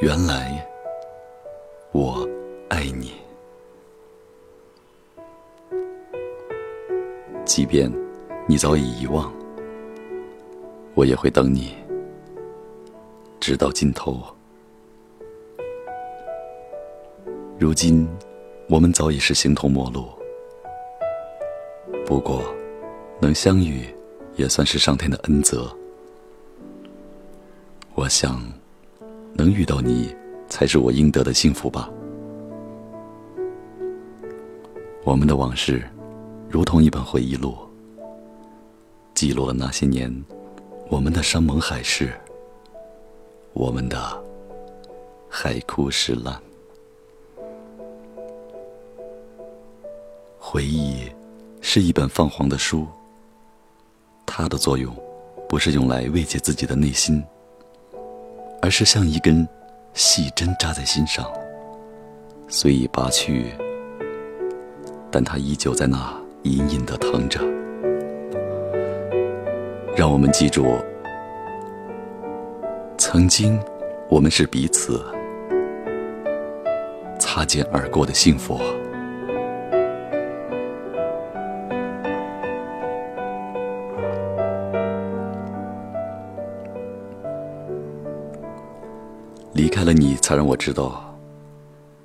原来我爱你，即便你早已遗忘，我也会等你，直到尽头。如今，我们早已是形同陌路。不过，能相遇，也算是上天的恩泽。我想，能遇到你，才是我应得的幸福吧。我们的往事，如同一本回忆录，记录了那些年我们的山盟海誓，我们的海枯石烂。回忆是一本泛黄的书，它的作用不是用来慰藉自己的内心，而是像一根细针扎在心上，虽已拔去，但它依旧在那隐隐的疼着。让我们记住，曾经我们是彼此擦肩而过的幸福。离开了你，才让我知道，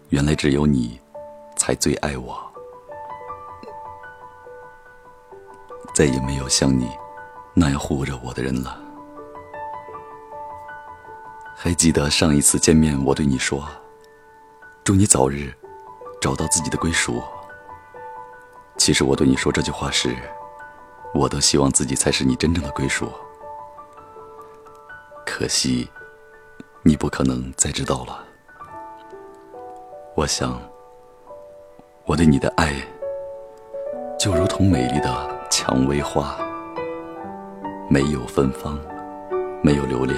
原来只有你，才最爱我。再也没有像你那样护着我的人了。还记得上一次见面，我对你说：“祝你早日找到自己的归属。”其实我对你说这句话时，我都希望自己才是你真正的归属。可惜。你不可能再知道了。我想，我对你的爱，就如同美丽的蔷薇花，没有芬芳，没有留恋，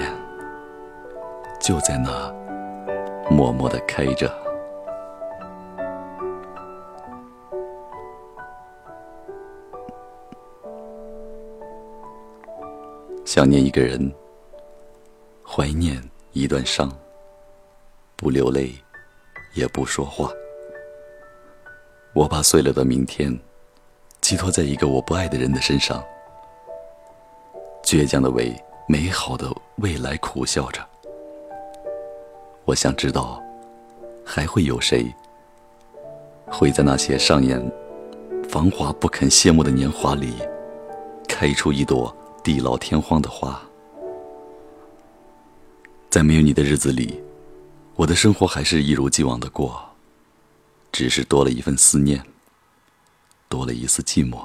就在那默默的开着。想念一个人，怀念。一段伤，不流泪，也不说话。我把碎了的明天，寄托在一个我不爱的人的身上，倔强的为美好的未来苦笑着。我想知道，还会有谁，会在那些上演繁华不肯谢幕的年华里，开出一朵地老天荒的花。在没有你的日子里，我的生活还是一如既往的过，只是多了一份思念，多了一丝寂寞。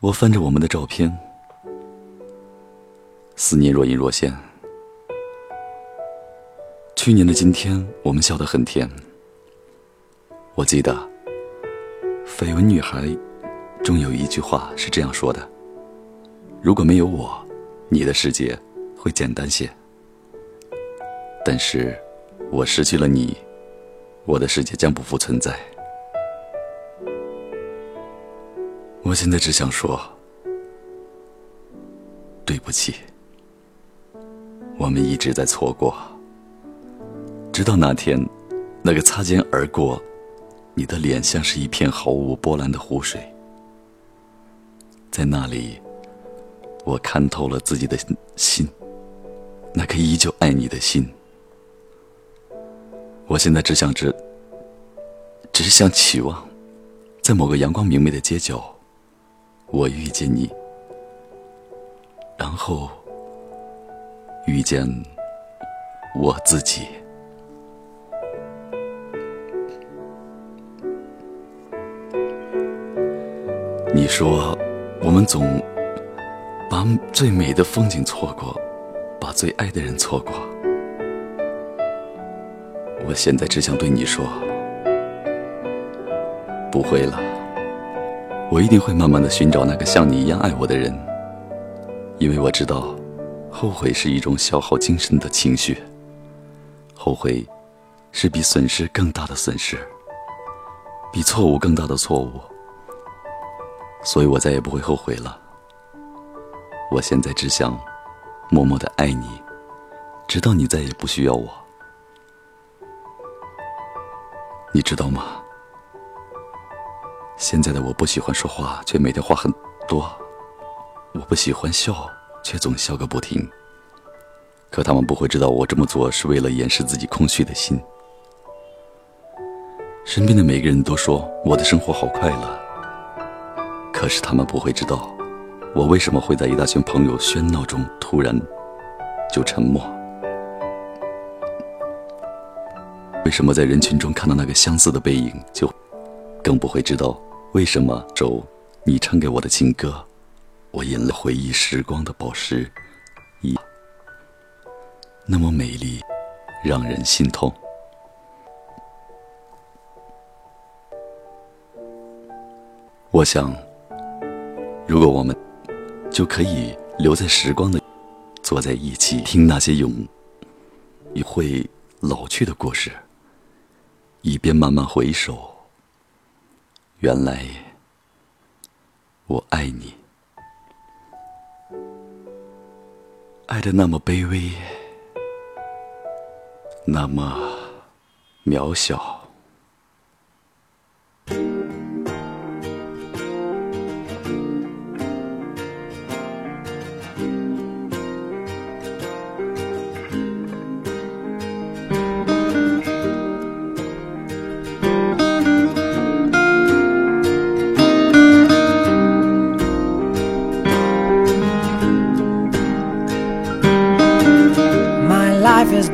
我翻着我们的照片，思念若隐若现。去年的今天，我们笑得很甜。我记得，绯闻女孩中有一句话是这样说的：“如果没有我，你的世界会简单些。”但是，我失去了你，我的世界将不复存在。我现在只想说，对不起，我们一直在错过，直到那天，那个擦肩而过，你的脸像是一片毫无波澜的湖水，在那里，我看透了自己的心，那颗依旧爱你的心。我现在只想只，只是想期望，在某个阳光明媚的街角，我遇见你，然后遇见我自己。你说，我们总把最美的风景错过，把最爱的人错过。我现在只想对你说，不会了。我一定会慢慢的寻找那个像你一样爱我的人，因为我知道，后悔是一种消耗精神的情绪，后悔是比损失更大的损失，比错误更大的错误。所以我再也不会后悔了。我现在只想默默的爱你，直到你再也不需要我。你知道吗？现在的我不喜欢说话，却每天话很多；我不喜欢笑，却总笑个不停。可他们不会知道，我这么做是为了掩饰自己空虚的心。身边的每个人都说我的生活好快乐，可是他们不会知道，我为什么会在一大群朋友喧闹中突然就沉默。为什么在人群中看到那个相似的背影，就更不会知道为什么周你唱给我的情歌，我引了回忆时光的宝石，一那么美丽，让人心痛。我想，如果我们就可以留在时光的，坐在一起听那些永会老去的故事。一边慢慢回首，原来我爱你，爱的那么卑微，那么渺小。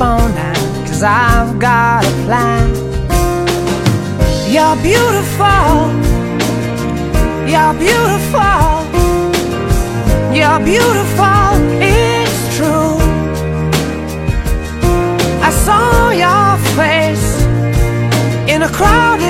cause I've got a plan. You're beautiful, you're beautiful, you're beautiful, it's true. I saw your face in a crowded